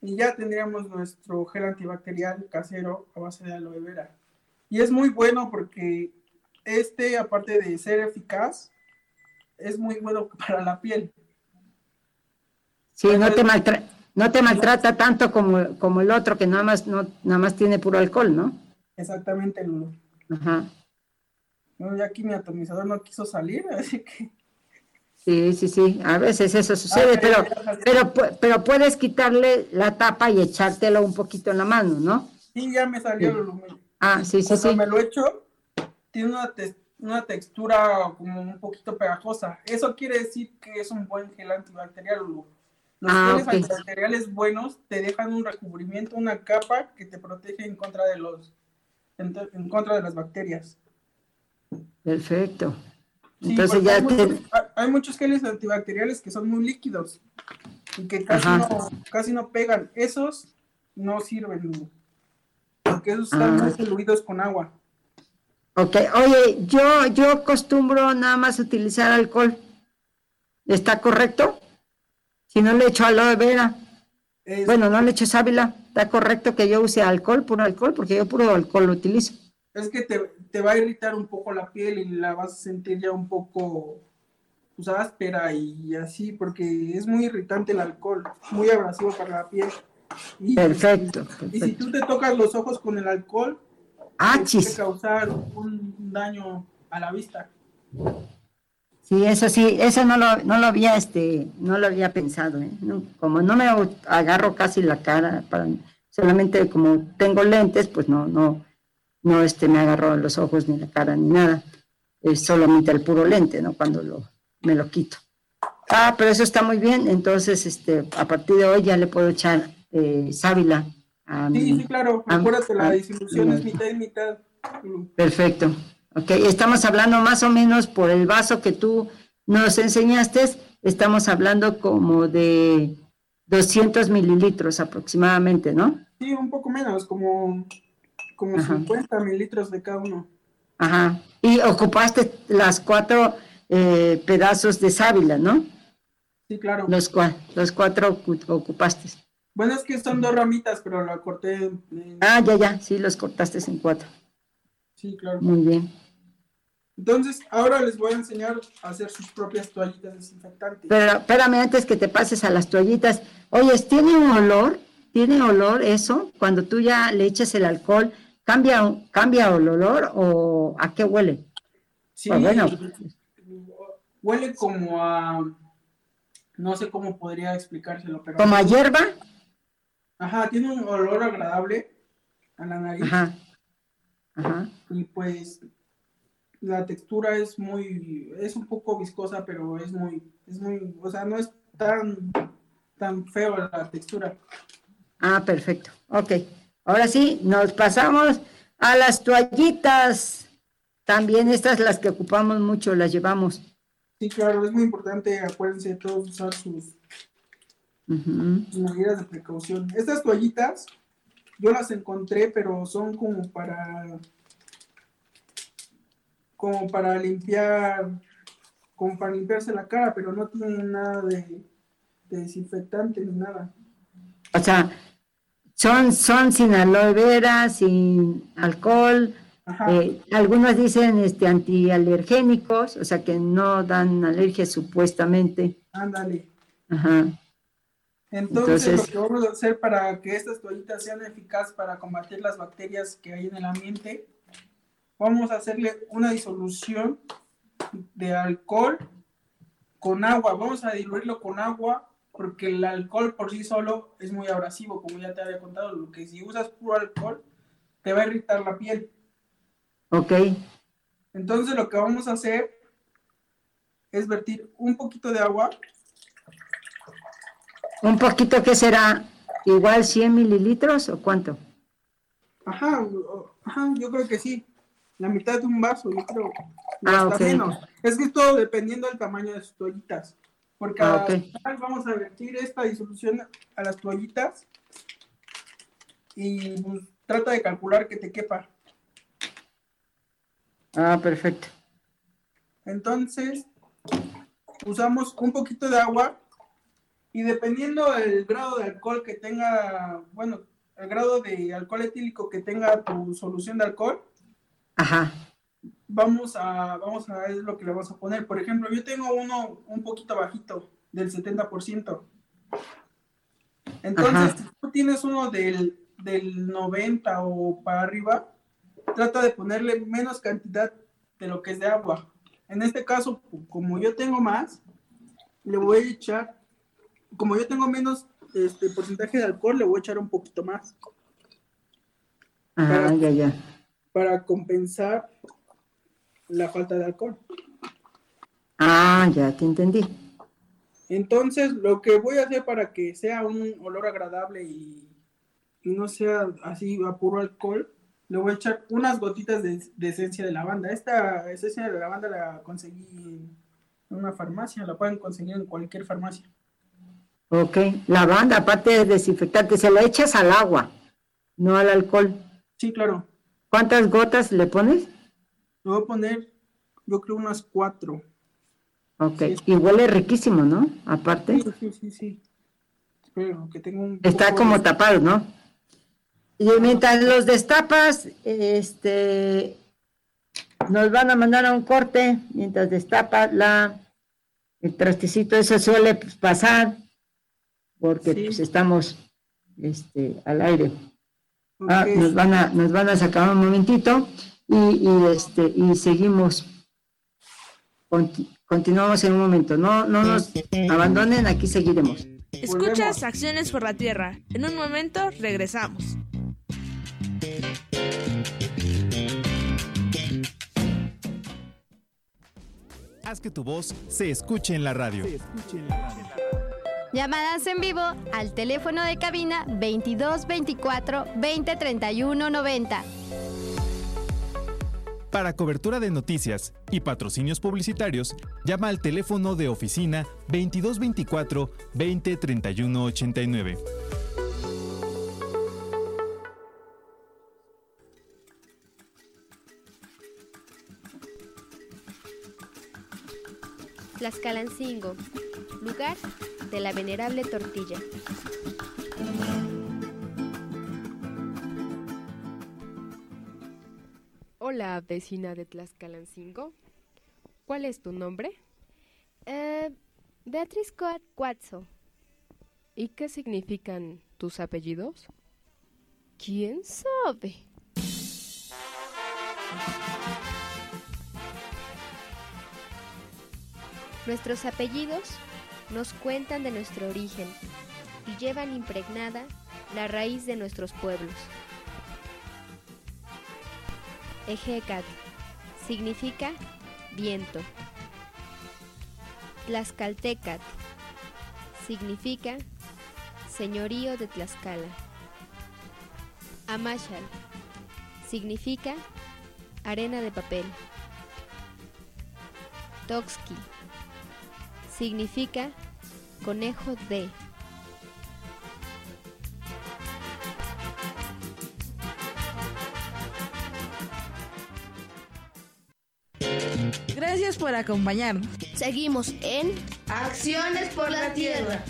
y ya tendríamos nuestro gel antibacterial casero a base de aloe vera. Y es muy bueno porque este, aparte de ser eficaz, es muy bueno [laughs] para la piel. Sí, no te, maltra- no te maltrata tanto como, como el otro que nada más, no, nada más tiene puro alcohol, ¿no? Exactamente, Lulu. Ajá. No, ya aquí mi atomizador no quiso salir, [laughs] así que Sí, sí, sí. A veces eso sucede, Ah, pero, pero, pero puedes quitarle la tapa y echártelo un poquito en la mano, ¿no? sí, ya me salió Sí. Lulu. Ah, sí, sí, Cuando sí. me lo echo, tiene una, te- una textura como un poquito pegajosa. Eso quiere decir que es un buen gel antibacterial, Lulu. Los Ah, geles antibacteriales buenos te dejan un recubrimiento, una capa que te protege en contra de los en, en contra de las bacterias. Perfecto. Sí, Entonces ya hay, te... muchos, hay- muchos geles antibacteriales que son muy líquidos y que casi, no, casi no pegan. Esos no sirven, porque esos están Ah. diluidos con agua. Ok, oye, yo, yo acostumbro nada más utilizar alcohol. ¿Está correcto? Si no le echo aloe vera. Es- Bueno, no le echo sábila. ¿Está correcto que yo use alcohol, puro alcohol? Porque yo puro alcohol lo utilizo. Es que te, te va a irritar un poco la piel y la vas a sentir ya un poco pues, áspera y así, porque es muy irritante el alcohol, muy abrasivo para la piel. Y, Perfecto, Y si perfecto. tú te tocas los ojos con el alcohol, Ah, te puede causar un daño a la vista. Sí, eso sí, eso no lo, no lo había, este, no lo había pensado, ¿eh? No, como no me agarro casi la cara, para, solamente como tengo lentes, pues no, no, no, este, me agarro los ojos ni la cara ni nada. Es solamente el puro lente, ¿no? Cuando lo, me lo quito. Ah, pero eso está muy bien, entonces, este, a partir de hoy ya le puedo echar eh, sábila a Sí, mi- sí, claro, a- acuérdate, la a- disolución es mitad y mitad. Perfecto. Ok, estamos hablando más o menos por el vaso que tú nos enseñaste, estamos hablando como de 200 mililitros aproximadamente, ¿no? Sí, un poco menos, como, como Ajá. 50 mililitros de cada uno. Ajá. Y ocupaste las cuatro eh, pedazos de sábila, ¿no? Sí, claro. Los, cua- los cuatro ocu- ocupaste. Bueno, es que son dos ramitas, pero la corté. en- Ah, ya, ya, sí, los cortaste en cuatro. Sí, claro. Muy bien. Entonces, ahora les voy a enseñar a hacer sus propias toallitas desinfectantes. Pero espérame antes que te pases a las toallitas. Oye, ¿tiene un olor? ¿Tiene olor eso? Cuando tú ya le echas el alcohol, ¿cambia, cambia el olor o a qué huele? Sí, Pues bueno, huele como a. No sé cómo podría explicárselo, pero. ¿como a hierba? Ajá, tiene un olor agradable a la nariz. Ajá. Ajá. Y pues la textura es muy, es un poco viscosa, pero es muy, es muy, o sea, no es tan, tan feo la textura. Ah, perfecto. Ok. Ahora sí, nos pasamos a las toallitas. También estas las que ocupamos mucho, las llevamos. Sí, claro, es muy importante, acuérdense todos usar sus, sus medidas de precaución. Estas toallitas, yo las encontré, pero son como para, como para limpiar, como para limpiarse la cara, pero no tienen nada de, de desinfectante ni nada. O sea, son, son sin aloe vera, sin alcohol. eh, algunos dicen este, antialergénicos, o sea que no dan alergia supuestamente. Ándale. Ajá. Entonces, Entonces- lo que vamos a hacer para que estas toallitas sean eficaces para combatir las bacterias que hay en el ambiente, vamos a hacerle una disolución de alcohol con agua. Vamos a diluirlo con agua porque el alcohol por sí solo es muy abrasivo, como ya te había contado. Lo que si usas puro alcohol, te va a irritar la piel. Ok. Entonces, lo que vamos a hacer es vertir un poquito de agua Un poquito que será igual 100 mililitros o cuánto? Ajá, ajá, yo creo que sí. La mitad de un vaso, yo creo. Ah, Hasta menos. Es que es todo dependiendo del tamaño de sus toallitas. Porque ah, vamos a vertir esta disolución a las toallitas y pues, trata de calcular que te quepa. Ah, perfecto. Entonces, usamos un poquito de agua y dependiendo del grado de alcohol que tenga, bueno, el grado de alcohol etílico que tenga tu solución de alcohol, Ajá. Vamos a, vamos a ver lo que le vamos a poner. Por ejemplo, yo tengo uno un poquito bajito, del 70%. Entonces, si tú tienes uno del, del 90 o para arriba, trata de ponerle menos cantidad de lo que es de agua. En este caso, como yo tengo más, le voy a echar, como yo tengo menos este porcentaje de alcohol, le voy a echar un poquito más. Ah, ya, ya. Para compensar la falta de alcohol. Ah, ya te entendí. Entonces, lo que voy a hacer para que sea un olor agradable y, no sea así a puro alcohol, le voy a echar unas gotitas de, esencia de lavanda. Esta esencia de lavanda la conseguí en una farmacia, la pueden conseguir en cualquier farmacia. Ok, lavanda, aparte de desinfectante, se la echas al agua, no al alcohol. Sí, claro. ¿Cuántas gotas le pones? Le voy a poner, yo creo, unas cuatro. Ok, y huele riquísimo, ¿no? Aparte. Sí, sí, sí, sí. Espero que tenga un. Está como tapado, ¿no? Y mientras los destapas, este, nos van a mandar a un corte mientras destapa la, el trastecito. Eso suele pues, pasar porque pues, estamos este, al aire. Ah, nos, van a, nos van a sacar un momentito y, y este, y seguimos. continuamos en un momento. No, no nos abandonen, aquí seguiremos. Escuchas Acciones por la Tierra. En un momento regresamos. Haz que tu voz se escuche en la radio. Se escuche en la radio. Llamadas en vivo al teléfono de cabina 2224 2031 90. Para cobertura de noticias y patrocinios publicitarios, llama al teléfono de oficina 2224 2031 89. Tlaxcalancingo, lugar de la venerable tortilla. Hola, vecina de Tlaxcalancingo. ¿Cuál es tu nombre? Eh, Beatriz Cuatzo. ¿Y qué significan tus apellidos? ¿Quién sabe? Nuestros apellidos nos cuentan de nuestro origen y llevan impregnada la raíz de nuestros pueblos. Ejecat significa viento. Tlaxcaltecat significa señorío de Tlaxcala. Amachal significa arena de papel. Toxki significa conejo de. Gracias por acompañarnos. Seguimos en Acciones por la Tierra.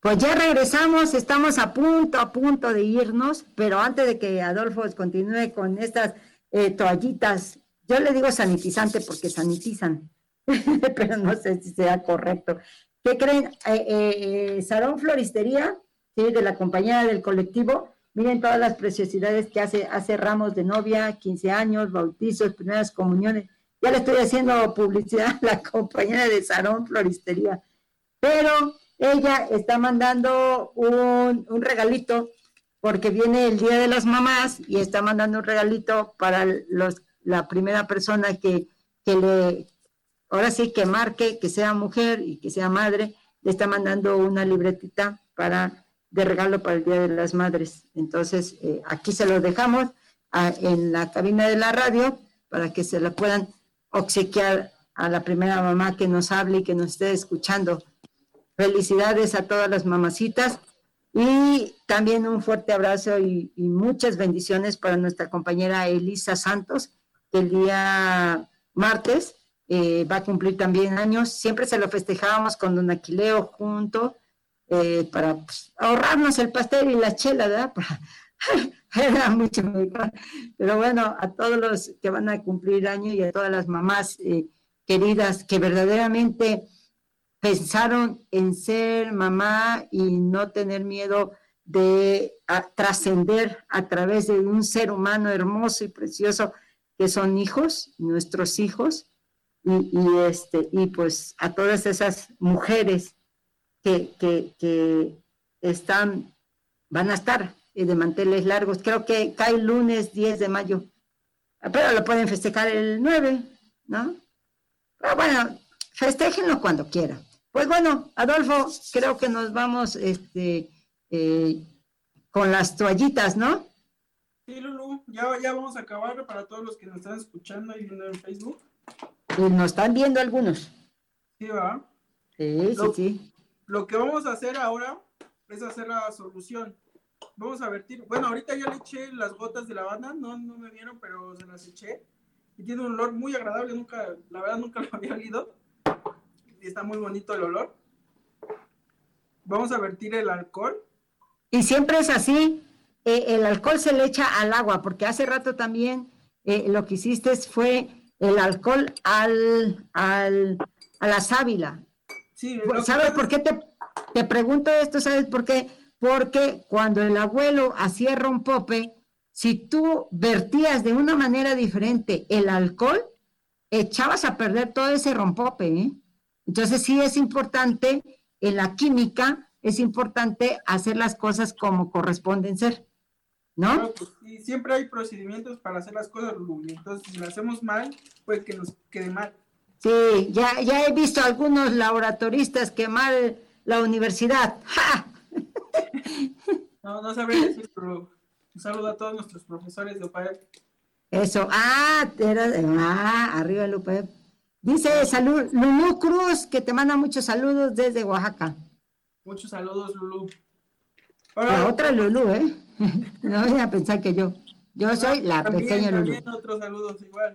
Pues ya regresamos, estamos a punto, a punto de irnos, pero antes de que Adolfo continúe con estas eh, toallitas yo le digo sanitizante porque sanitizan, [laughs] pero no sé si sea correcto. ¿Qué creen? Eh, eh, Sarón Floristería, ¿sí? de la compañía del colectivo, miren todas las preciosidades que hace, hace ramos de novia, 15 años, bautizos, primeras comuniones. Ya le estoy haciendo publicidad a la compañera de Sarón Floristería, pero ella está mandando un, un regalito porque viene el Día de las Mamás y está mandando un regalito para los la primera persona que, le, ahora sí que marque, que sea mujer y que sea madre, le está mandando una libretita para de regalo para el Día de las Madres. Entonces, eh, aquí se lo dejamos en la cabina de la radio para que se la puedan obsequiar a la primera mamá que nos hable y que nos esté escuchando. Felicidades a todas las mamacitas y también un fuerte abrazo y, muchas bendiciones para nuestra compañera Elisa Santos, que el día martes eh, va a cumplir también años. Siempre se lo festejábamos con Don Aquileo junto eh, para pues, ahorrarnos el pastel y la chela, ¿verdad? [laughs] Era mucho mejor. Pero bueno, a todos los que van a cumplir años y a todas las mamás eh, queridas que verdaderamente pensaron en ser mamá y no tener miedo de trascender a través de un ser humano hermoso y precioso que son hijos, nuestros hijos, y, este, y pues a todas esas mujeres que, que, están, van a estar de manteles largos. Creo que cae lunes 10 de mayo, pero lo pueden festejar el 9, ¿no? Pero bueno, festéjenlo cuando quieran. Pues bueno, Adolfo, creo que nos vamos este, eh, con las toallitas, ¿no? Sí, Lulu, ya, ya vamos a acabar para todos los que nos están escuchando y viendo en Facebook. Y nos están viendo algunos. Sí, va. Sí, sí, sí. Lo que vamos a hacer ahora es hacer la solución. Vamos a vertir. Bueno, ahorita ya le eché las gotas de lavanda, no, no me vieron, pero se las eché. Y tiene un olor muy agradable, nunca, la verdad nunca lo había olido está muy bonito el olor. Vamos a vertir el alcohol. Y siempre es así, eh, el alcohol se le echa al agua, porque hace rato también eh, lo que hiciste fue el alcohol al, al, a la sábila. Sí, ¿Sabes por qué te, te pregunto esto? ¿Sabes por qué? Porque cuando el abuelo hacía rompope, si tú vertías de una manera diferente el alcohol, echabas a perder todo ese rompope, ¿eh? Entonces sí es importante, en la química, es importante hacer las cosas como corresponden ser, ¿no? pues, siempre hay procedimientos para hacer las cosas, Entonces, si lo hacemos mal, pues que nos quede mal. Sí, ya, ya he visto algunos laboratoristas quemar la universidad. no, no sabría decir, pero un saludo a todos nuestros profesores de UPAEP. Eso, ah, era, ah arriba el UPAEP. Dice salud, Lulú Cruz, que te manda muchos saludos desde Oaxaca. Muchos saludos, Lulú. La otra Lulú, ¿eh? [laughs] no voy a pensar que yo. Yo soy la pequeña. También otros saludos igual.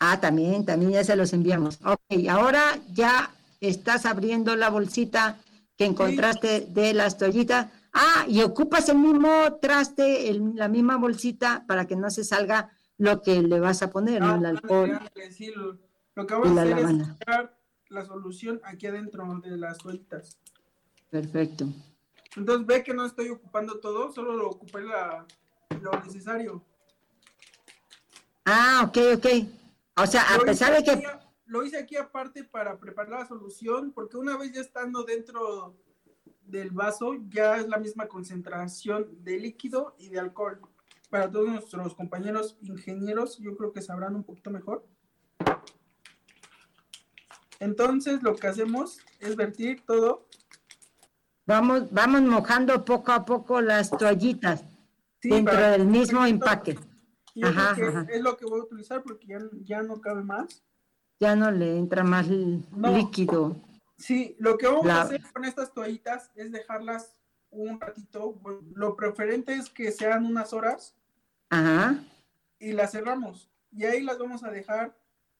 Ah, también, también ya se los enviamos. Ok, ahora ya estás abriendo la bolsita que encontraste de las toallitas. Ah, y ocupas el mismo traste, la misma bolsita para que no se salga lo que le vas a poner, ¿no? El alcohol. Lo que vamos a hacer es la solución aquí adentro de las toallitas. Perfecto. Entonces ve que no estoy ocupando todo, solo lo ocupé lo necesario. Ah, ok, ok. O sea, a pesar de que... lo hice aquí aparte para preparar la solución, porque una vez ya estando dentro del vaso, ya es la misma concentración de líquido y de alcohol. Para todos nuestros compañeros ingenieros, yo creo que sabrán un poquito mejor. Entonces lo que hacemos es vertir todo. Vamos, vamos mojando poco a poco las toallitas dentro del mismo empaque. Ajá, Es lo que voy a utilizar porque ya, no cabe más. Ya no le entra más líquido. Sí, lo que vamos a hacer con estas toallitas es dejarlas un ratito. Lo preferente es que sean unas horas. Ajá. Y las cerramos. Y ahí las vamos a dejar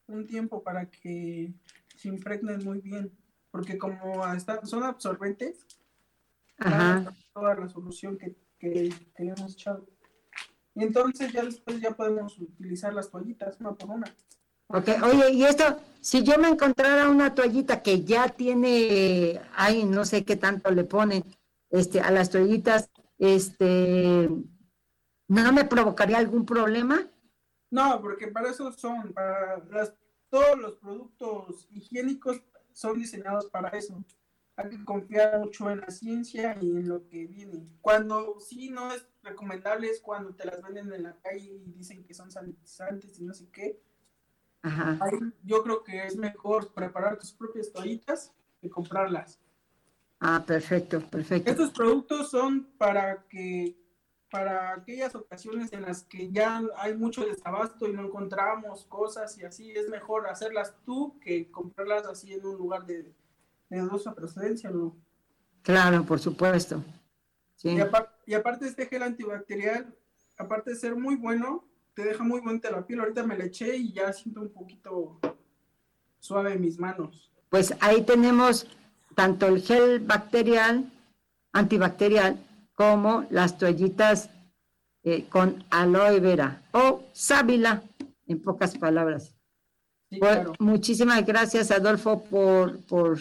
un tiempo para que se impregnen muy bien, porque como están, son absorbentes, toda la solución que, que, le hemos echado. Y entonces ya después ya podemos utilizar las toallitas una por una. Ok, oye, y esto, si yo me encontrara una toallita que ya tiene, ay, no sé qué tanto le ponen, este, a las toallitas, este, ¿no me provocaría algún problema? No, porque para eso son, para las todos los productos higiénicos son diseñados para eso. Hay que confiar mucho en la ciencia y en lo que viene. Cuando sí no es recomendable es cuando te las venden en la calle y dicen que son sanitizantes y no sé qué. Ajá. yo creo que es mejor preparar tus propias toallitas que comprarlas. Ah, perfecto, perfecto. Estos productos son para que para aquellas ocasiones en las que ya hay mucho desabasto y no encontramos cosas y así, es mejor hacerlas tú que comprarlas así en un lugar de, de dudosa procedencia, ¿no? Claro, por supuesto. Y, y, aparte este gel antibacterial, aparte de ser muy bueno, te deja muy bonita la piel. Ahorita me la eché y ya siento un poquito suave en mis manos. Pues ahí tenemos tanto el gel bacterial, antibacterial, como las toallitas eh, con aloe vera o sábila, en pocas palabras. Pues, muchísimas gracias, Adolfo, por, por,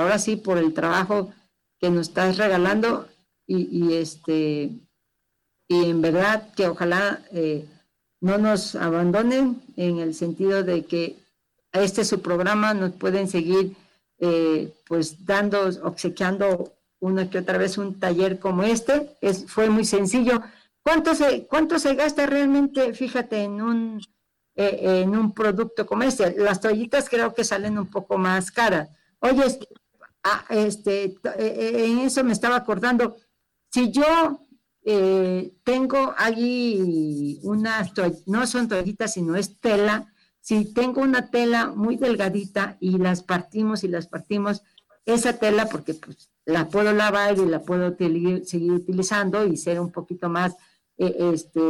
ahora sí, por el trabajo que nos estás regalando y, este, y en verdad que ojalá eh, no nos abandonen en el sentido de que este su programa, nos pueden seguir eh, pues dando, obsequiando una que otra vez un taller como este. Es, fue muy sencillo. ¿Cuánto se, cuánto se gasta realmente, fíjate, en un, eh, en un producto como este? Las toallitas creo que salen un poco más caras. Oye, ah, este, eh, eh, en eso me estaba acordando, si yo tengo allí unas no son toallitas, sino es tela, si tengo una tela muy delgadita y las partimos y las partimos, esa tela, porque pues la puedo lavar y la puedo seguir utilizando y ser un poquito más eh, este,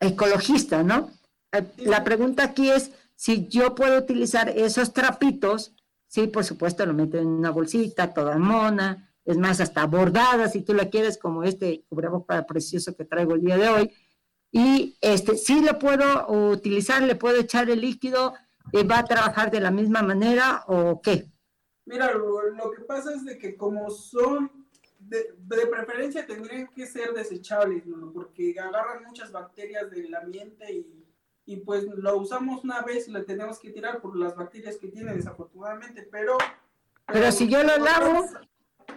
ecologista, ¿no? Eh, la pregunta aquí es si yo puedo utilizar esos trapitos, sí, por supuesto, lo meto en una bolsita, toda mona, es más, hasta bordada, si tú la quieres, como este cubreboca precioso que traigo el día de hoy, y este, sí lo puedo utilizar, le puedo echar el líquido, eh, ¿va a trabajar de la misma manera o qué? Mira, lo, que pasa es de que como son, de, preferencia tendrían que ser desechables, ¿no? porque agarran muchas bacterias del ambiente y, y, pues lo usamos una vez y lo tenemos que tirar por las bacterias que tiene desafortunadamente, pero... Pero, si yo lo lavo...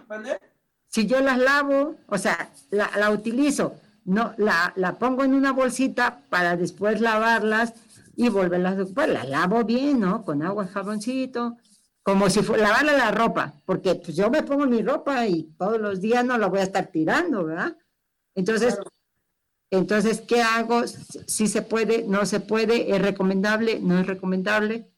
¿Vale? Si yo las lavo, o sea, la, la utilizo, no, la, la pongo en una bolsita para después lavarlas y volverlas a ocupar. La lavo bien, ¿no? Con agua jaboncito, como si fuera lavarle la ropa, porque pues yo me pongo mi ropa y todos los días no la voy a estar tirando, ¿verdad? Entonces, entonces, ¿qué hago? Si se puede, no se puede, es recomendable, no es recomendable.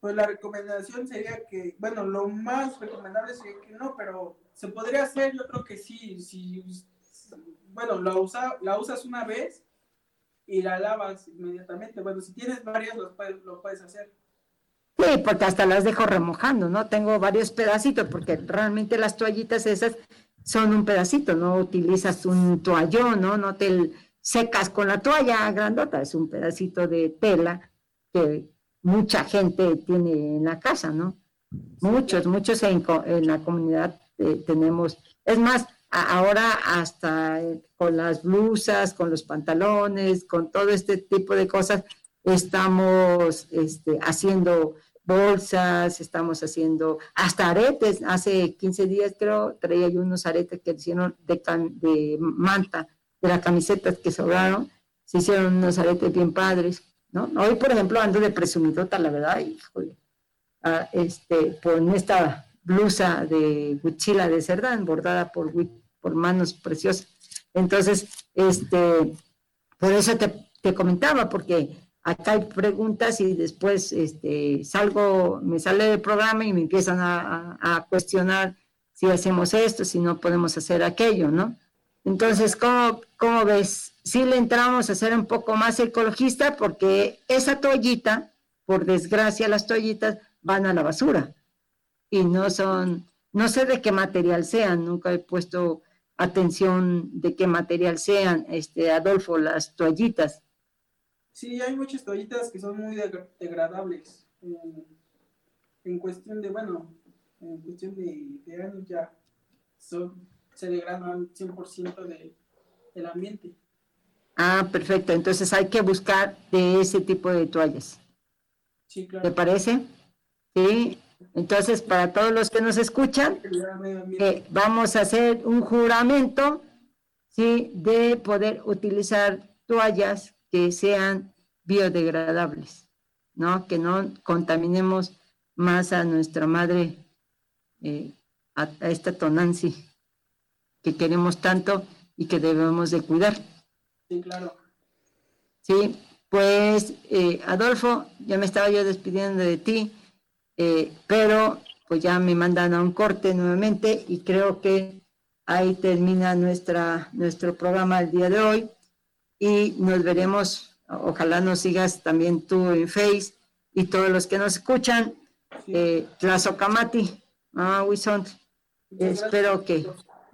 Pues la recomendación sería que, bueno, lo más recomendable sería que no, pero se podría hacer, yo creo que sí, si, bueno, la, usa, la usas una vez y la lavas inmediatamente. Bueno, si tienes varias, lo puedes, lo puedes hacer. Sí, porque hasta las dejo remojando, ¿no? Tengo varios pedacitos, porque realmente las toallitas esas son un pedacito, no utilizas un toallón, ¿no? No te secas con la toalla grandota, es un pedacito de tela que mucha gente tiene en la casa, ¿no? Muchos, muchos en, la comunidad eh, tenemos. Es más, ahora hasta eh, con las blusas, con los pantalones, con todo este tipo de cosas, estamos este, haciendo bolsas, estamos haciendo hasta aretes. Hace 15 días creo traía yo unos aretes que hicieron de, de manta, de las camisetas que sobraron, se hicieron unos aretes bien padres, ¿no? Hoy, por ejemplo, ando de presumidota, la verdad, híjole, ah, este, por esta blusa de huichila de cerdán, bordada por, por manos preciosas. Entonces, este, por eso te, te comentaba, porque acá hay preguntas y después este, salgo, me sale del programa y me empiezan a, cuestionar si hacemos esto, si no podemos hacer aquello, ¿no? Entonces, ¿cómo, ¿cómo, ves? Sí le entramos a ser un poco más ecologista porque esa toallita, por desgracia las toallitas, van a la basura y no son, no sé de qué material sean, nunca he puesto atención de qué material sean, este, Adolfo, las toallitas. Sí, hay muchas toallitas que son muy degradables. en cuestión de, bueno, en cuestión de, años ya son, se degradan 100% de, del ambiente. Ah, perfecto. Entonces hay que buscar de ese tipo de toallas. Sí, claro. ¿Te parece? Sí. Entonces, para todos los que nos escuchan, eh, vamos a hacer un juramento, ¿sí? De poder utilizar toallas que sean biodegradables, ¿no? Que no contaminemos más a nuestra madre, eh, a, esta Tonancy, que queremos tanto y que debemos de cuidar. Sí, claro. Sí, pues eh, Adolfo, ya me estaba yo despidiendo de ti, eh, pero pues ya me mandan a un corte nuevamente y creo que ahí termina nuestra, nuestro programa el día de hoy y nos veremos, ojalá nos sigas también tú en Face y todos los que nos escuchan, eh, Tlazocamati, ah, Wison, espero que,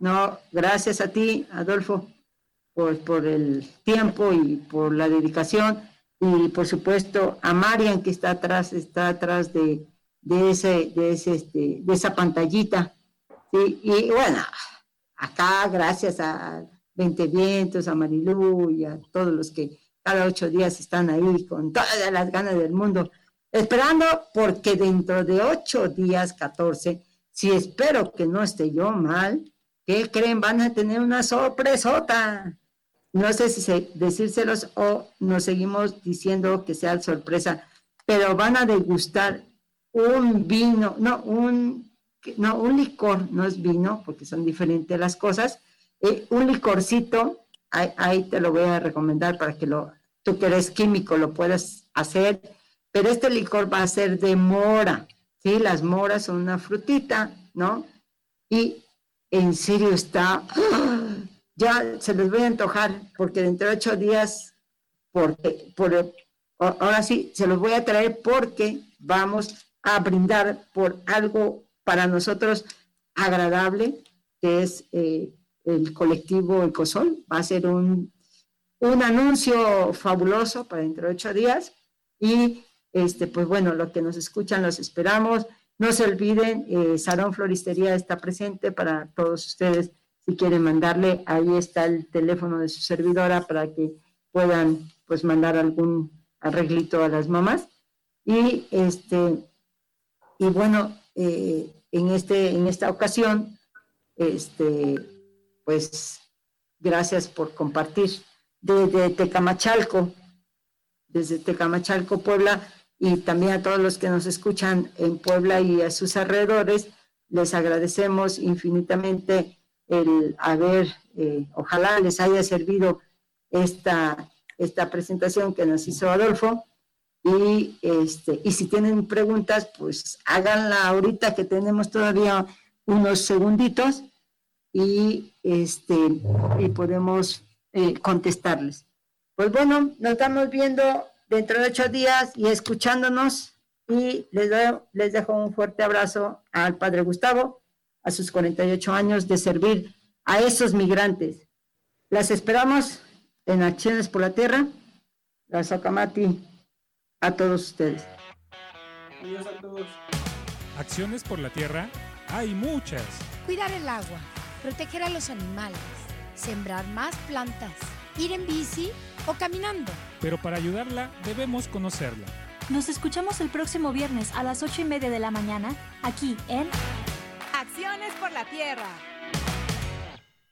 no, gracias a ti, Adolfo, por, por el tiempo y por la dedicación y por supuesto a Marian que está atrás, está atrás de, de, ese, de, ese, este, de esa pantallita. Y bueno, acá gracias a 20 Vientos, a Marilú y a todos los que cada ocho días están ahí con todas las ganas del mundo, esperando porque dentro de ocho días, 14, si espero que no esté yo mal, ¿qué creen? Van a tener una sorpresota. No sé si decírselos o nos seguimos diciendo que sea sorpresa, pero van a degustar un vino, no, un, no, un licor, no es vino, porque son diferentes las cosas, eh, un licorcito, ahí, te lo voy a recomendar para que lo, tú que eres químico lo puedas hacer, pero este licor va a ser de mora, ¿sí? Las moras son una frutita, ¿no? Y en serio está, [gasps] ya se les voy a antojar, porque dentro de ocho días, porque, por, ahora sí, se los voy a traer porque vamos a brindar por algo para nosotros agradable, que es eh, el colectivo Ecosol. Va a ser un, un anuncio fabuloso para dentro de ocho días. Y este, pues bueno, lo que nos escuchan, los esperamos. No se olviden, eh, Salón Floristería está presente para todos ustedes. Si quieren mandarle, ahí está el teléfono de su servidora para que puedan pues mandar algún arreglito a las mamás. Y este, y bueno, eh, en, este, en esta ocasión, este, pues gracias por compartir desde Tecamachalco, desde Tecamachalco, Puebla, y también a todos los que nos escuchan en Puebla y a sus alrededores, les agradecemos infinitamente el haber, eh, ojalá les haya servido esta, esta presentación que nos hizo Adolfo. Y, este, y si tienen preguntas, pues háganla ahorita que tenemos todavía unos segunditos y, este, y podemos eh, contestarles. Pues bueno, nos estamos viendo dentro de ocho días y escuchándonos y les, doy, les dejo un fuerte abrazo al Padre Gustavo a sus 48 años de servir a esos migrantes. Las esperamos en Acciones por la Tierra, la Socamati a todos ustedes. Adiós a todos. Acciones por la tierra hay muchas. Cuidar el agua, proteger a los animales, sembrar más plantas, ir en bici o caminando. Pero para ayudarla debemos conocerla. Nos escuchamos el próximo viernes a las ocho y media de la mañana aquí en Acciones por la Tierra.